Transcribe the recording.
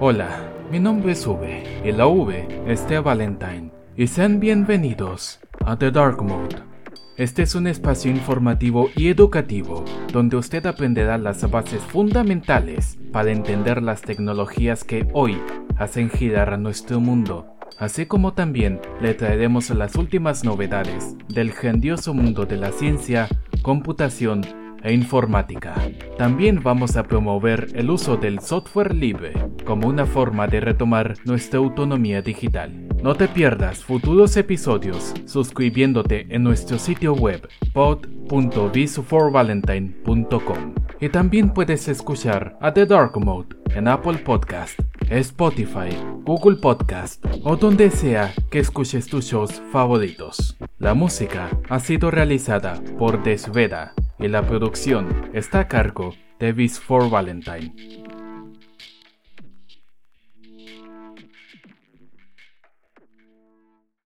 Hola, mi nombre es V y la V es de Valentine. Y sean bienvenidos a The Dark Mode. Este es un espacio informativo y educativo donde usted aprenderá las bases fundamentales para entender las tecnologías que hoy hacen girar a nuestro mundo, así como también le traeremos las últimas novedades del grandioso mundo de la ciencia, computación e informática. También vamos a promover el uso del software libre como una forma de retomar nuestra autonomía digital. No te pierdas futuros episodios suscribiéndote en nuestro sitio web pod.visu4valentine.com y también puedes escuchar a The Dark Mode en Apple Podcast, Spotify, Google Podcast o donde sea que escuches tus shows favoritos. La música ha sido realizada por Desveda y la producción está a cargo de Vis for Valentine.